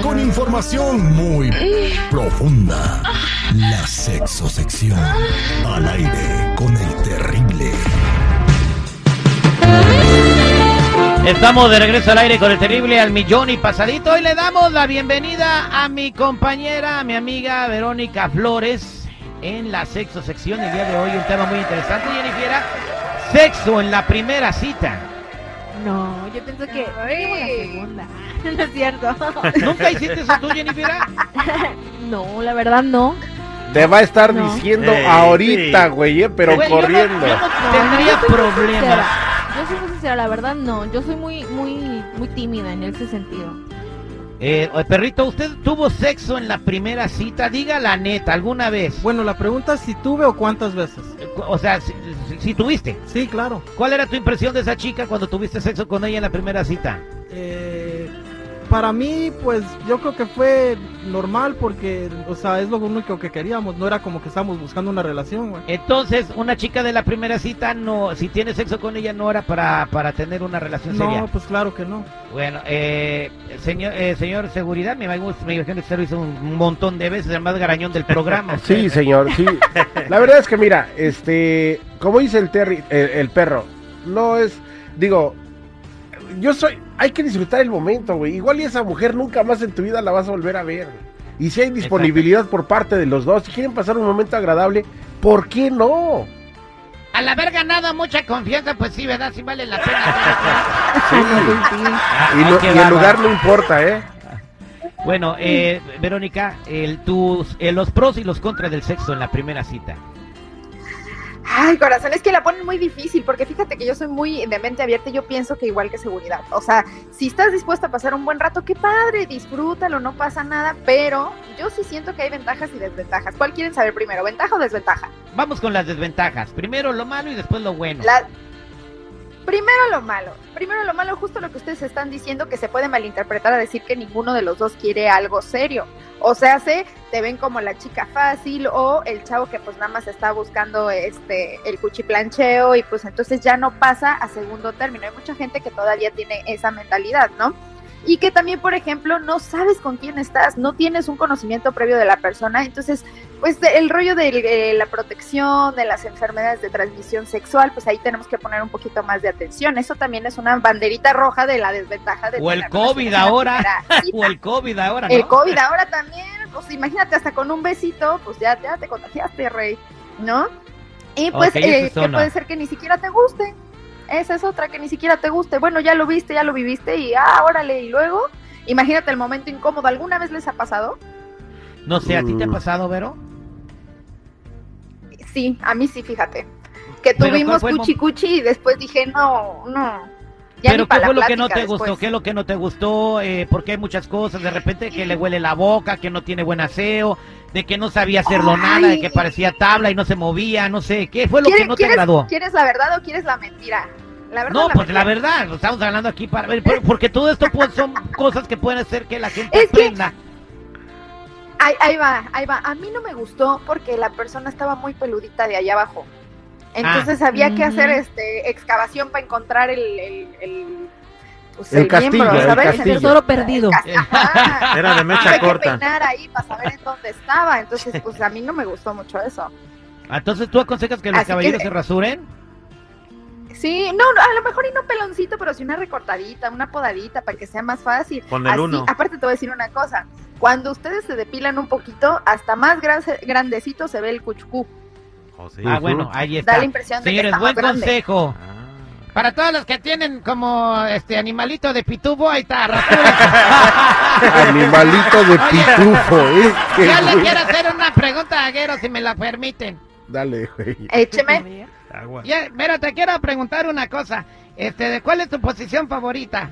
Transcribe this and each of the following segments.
Con información muy profunda. La sexosección. Al aire con el terrible. Estamos de regreso al aire con el terrible al millón y pasadito. Hoy le damos la bienvenida a mi compañera, mi amiga Verónica Flores en la sexo sección. El día de hoy un tema muy interesante, Jennifer. Sexo en la primera cita. No, yo pienso que la segunda. No es cierto. ¿Nunca hiciste eso tú, Jennifer? No, la verdad no. Te va a estar No. diciendo Ey, ahorita, sí. güey, eh, pero Güey, yo no- corriendo. yo no tendría problemas. Yo soy muy sincera, la verdad no. Yo soy muy, muy, muy tímida en ese sentido. Eh, perrito, ¿usted tuvo sexo en la primera cita? Diga la neta, ¿alguna vez? Bueno, la pregunta es si tuve o cuántas veces. O sea, si, si- si tuviste. Sí, claro. ¿Cuál era tu impresión de esa chica cuando tuviste sexo con ella en la primera cita? Eh, para mí, pues yo creo que fue normal porque, o sea, es lo único que queríamos. No era como que estábamos buscando una relación, güey. Entonces, una chica de la primera cita, no, si tiene sexo con ella, no era para, para tener una relación seria. No, pues claro que no. Bueno, eh, señor, eh, señor seguridad, me imagino me imagino que usted lo hizo un montón de veces, el más garañón del programa. Sí, señor, sí. La verdad es que mira, este, como dice el Terry, el, el perro, no es, digo, yo soy, hay que disfrutar el momento, güey. Igual y esa mujer nunca más en tu vida la vas a volver a ver. Y si hay disponibilidad por parte de los dos, si quieren pasar un momento agradable, ¿por qué no? Al haber ganado mucha confianza, pues sí, ¿verdad? Sí vale la pena. Sí. Ah, Y, lo- qué y el lugar no importa, ¿eh? Bueno, eh, Verónica, el, tus, eh, los pros y los contras del sexo en la primera cita. Ay, corazón, es que la ponen muy difícil, porque fíjate que yo soy muy de mente abierta y yo pienso que igual que seguridad. O sea, si estás dispuesta a pasar un buen rato, qué padre, disfrútalo, no pasa nada, pero yo sí siento que hay ventajas y desventajas. ¿Cuál quieren saber primero, ventaja o desventaja? Vamos con las desventajas. Primero lo malo y después lo bueno. La... Primero lo malo, primero lo malo, justo lo que ustedes están diciendo que se puede malinterpretar a decir que ninguno de los dos quiere algo serio. O sea, se te ven como la chica fácil o el chavo que pues nada más está buscando este el cuchiplancheo y pues entonces ya no pasa a segundo término. Hay mucha gente que todavía tiene esa mentalidad, ¿no? Y que también, por ejemplo, no sabes con quién estás, no tienes un conocimiento previo de la persona, entonces pues el rollo de, eh, la protección de las enfermedades de transmisión sexual, pues ahí tenemos que poner un poquito más de atención. Eso también es una banderita roja de la desventaja de O el COVID ahora. O el COVID ahora, ¿no? El COVID ahora también, pues imagínate hasta con un besito, pues ya, ya te contagiaste, rey, ¿no? Y pues Ok, esa eh, es que puede ser que ni siquiera te guste. Esa es otra, que ni siquiera te guste. Bueno, ya lo viste, ya lo viviste y ah, órale, y luego, imagínate el momento incómodo. ¿Alguna vez les ha pasado? No sé, ¿a ti te ha Mm. pasado, Vero? Sí, a mí sí, fíjate. Que tuvimos ¿cuál fue el cuchi cuchi y después dije, no, no. Ya Pero ¿qué fue lo que no te después. gustó? ¿Qué es lo que no te gustó? Eh, porque hay muchas cosas, de repente que le huele la boca, que no tiene buen aseo, de que no sabía hacerlo Ay. nada, de que parecía tabla y no se movía, no sé. ¿Qué fue lo que ¿Quieres- no te agradó? ¿Quieres la verdad o quieres la mentira? La verdad, No, la pues la verdad, estamos hablando aquí para ver, por- porque todo esto pues, son cosas que pueden hacer que la gente Es que- aprenda. Ahí, ahí va, ahí va. A mí no me gustó porque la persona estaba muy peludita de allá abajo. Entonces había que hacer este excavación para encontrar el, el, el, pues, El castillo, el ¿sabes? castillo. Tesoro perdido. El Ajá. Era de mecha Tuve que corta. peinar ahí para saber en dónde estaba. Entonces, pues a mí no me gustó mucho eso. Entonces, ¿tú aconsejas que los Así que- caballeros se rasuren? Sí, no, no, a lo mejor y no peloncito, pero sí una recortadita, una podadita para que sea más fácil. Con el Así- uno. Aparte te voy a decir una cosa, cuando ustedes se depilan un poquito, hasta más gran- grandecito se ve el cuchucú. Oh, sí. Ah, bueno, ahí Da está. la impresión de que Señores, está buen grande. consejo. Ah. Para todos los que tienen como este animalito de pitubo, ahí está. Animalito de Oye. pitufo, ¿eh? Qué Yo le quiero hacer una pregunta a Aguero, si me la permiten. Dale, güey. Écheme. Agua. Ya, pero te quiero preguntar una cosa. Este, ¿de cuál es tu posición favorita?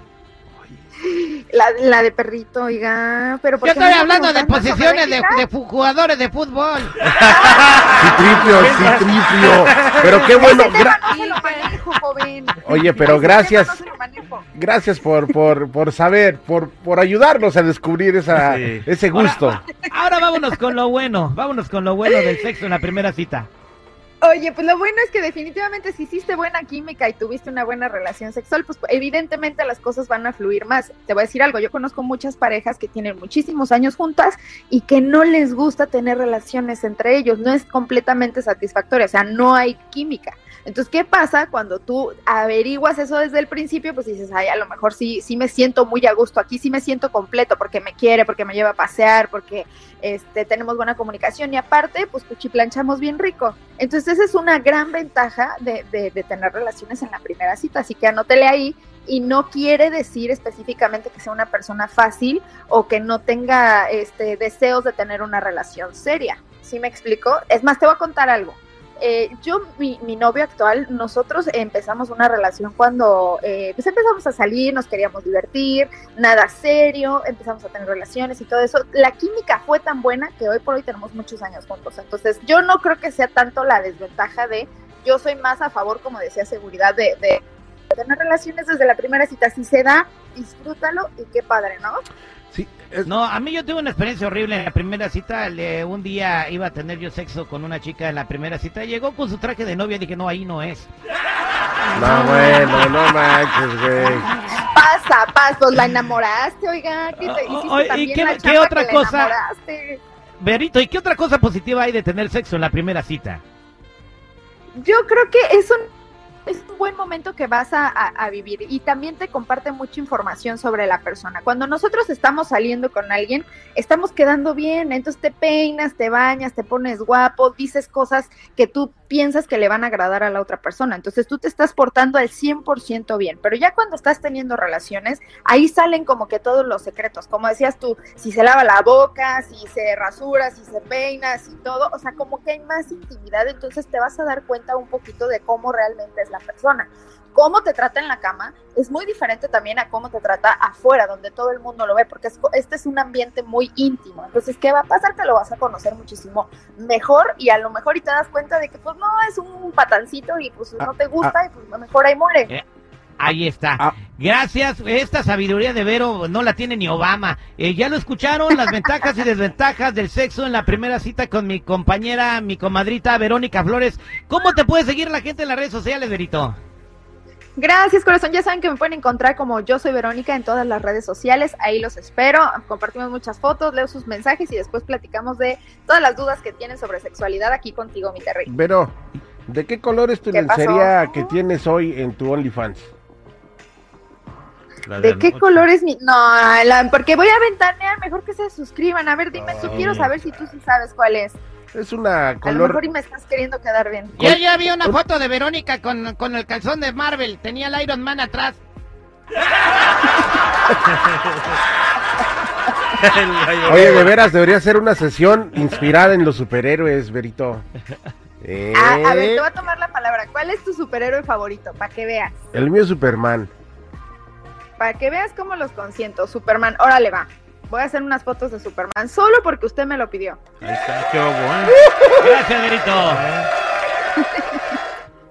La, la de perrito, oiga. Pero ¿por Yo estoy hablando de posiciones de, jugadores de fútbol. Citripio, citripio. Pero qué bueno. Ese tema gra- no se lo manejo, joven. Oye, pero Ese gracias. tema no se lo manejo. Gracias por, por, por saber, por, por ayudarnos a descubrir esa, Sí. ese gusto. Ahora vámonos con lo bueno. Vámonos con lo bueno del sexo en la primera cita. Oye, pues lo bueno es que definitivamente si hiciste buena química y tuviste una buena relación sexual, pues evidentemente las cosas van a fluir más. Te voy a decir algo, yo conozco muchas parejas que tienen muchísimos años juntas y que no les gusta tener relaciones entre ellos, no es completamente satisfactorio, o sea, no hay química. Entonces, ¿qué pasa cuando tú averiguas eso desde el principio? Pues dices, ay, a lo mejor sí, sí me siento muy a gusto aquí, sí me siento completo porque me quiere, porque me lleva a pasear, porque este, tenemos buena comunicación y aparte, pues cuchiplanchamos bien rico. Entonces, esa es una gran ventaja de, de, de tener relaciones en la primera cita, así que anótele ahí y no quiere decir específicamente que sea una persona fácil o que no tenga este, deseos de tener una relación seria. ¿Sí me explico? Es más, te voy a contar algo. Eh, yo, mi, mi, novio actual, nosotros empezamos una relación cuando eh, pues empezamos a salir, nos queríamos divertir, nada serio, empezamos a tener relaciones y todo eso. La química fue tan buena que hoy por hoy tenemos muchos años juntos. Entonces, yo no creo que sea tanto la desventaja de, yo soy más a favor, como decía, seguridad de, de tener relaciones desde la primera cita. Si se da, disfrútalo y qué padre, ¿no? Sí, es... No, a mí yo tuve una experiencia horrible en la primera cita. Le, un día iba a tener yo sexo con una chica en la primera cita. Llegó con su traje de novia. Dije, no, ahí no es. No, bueno, no manches, güey. Pasa, pasa, pues la enamoraste, oiga. ¿Qué te hiciste Oh, ¿y también qué- la qué otra cosa? Berito, ¿y qué otra cosa positiva hay de tener sexo en la primera cita? Yo creo que es un, es un buen momento que vas a, vivir y también te comparte mucha información sobre la persona. Cuando nosotros estamos saliendo con alguien, estamos quedando bien, entonces te peinas, te bañas, te pones guapo, dices cosas que tú piensas que le van a agradar a la otra persona. Entonces tú te estás portando al 100% bien, pero ya cuando estás teniendo relaciones, ahí salen como que todos los secretos. Como decías tú, si se lava la boca, si se rasura, si se peina, si todo, o sea, como que hay más intimidad, entonces te vas a dar cuenta un poquito de cómo realmente es la persona. Cómo te trata en la cama es muy diferente también a cómo te trata afuera, donde todo el mundo lo ve, porque es este es un ambiente muy íntimo. Entonces, ¿qué va a pasar? Que lo vas a conocer muchísimo mejor y a lo mejor y te das cuenta de que pues no es un patancito y pues no te gusta y pues mejor ahí muere. Ahí está. Ah. Gracias. Esta sabiduría de Vero no la tiene ni Obama. Eh, ya lo escucharon, las ventajas y desventajas del sexo en la primera cita con mi compañera, mi comadrita Verónica Flores. ¿Cómo te puede seguir la gente en las redes sociales, Verito? Gracias, corazón. Ya saben que me pueden encontrar como yo soy Verónica en todas las redes sociales. Ahí los espero. Compartimos muchas fotos, leo sus mensajes y después platicamos de todas las dudas que tienen sobre sexualidad aquí contigo, mi Terry. Pero, ¿de qué color es tu lencería que tienes hoy en tu OnlyFans? ¿De qué color es mi.? No, porque voy a ventanear. Mejor que se suscriban. A ver, dime, tú quiero saber si tú sí sabes cuál es. Es una A lo color... mejor y me estás queriendo quedar bien. Yo ya vi una foto de Verónica con, con el calzón de Marvel. Tenía el Iron Man atrás. Oye, de veras, debería ser una sesión inspirada en los superhéroes, Berito. Eh, Ah, a ver, te voy a tomar la palabra. ¿Cuál es tu superhéroe favorito? Para que veas. El mío es Superman. Para que veas cómo los consiento. Superman, órale va. Voy a hacer unas fotos de Superman solo porque usted me lo pidió. Ahí está, qué bueno. Gracias, Verito.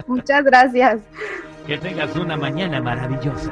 Muchas gracias. Que tengas una mañana maravillosa.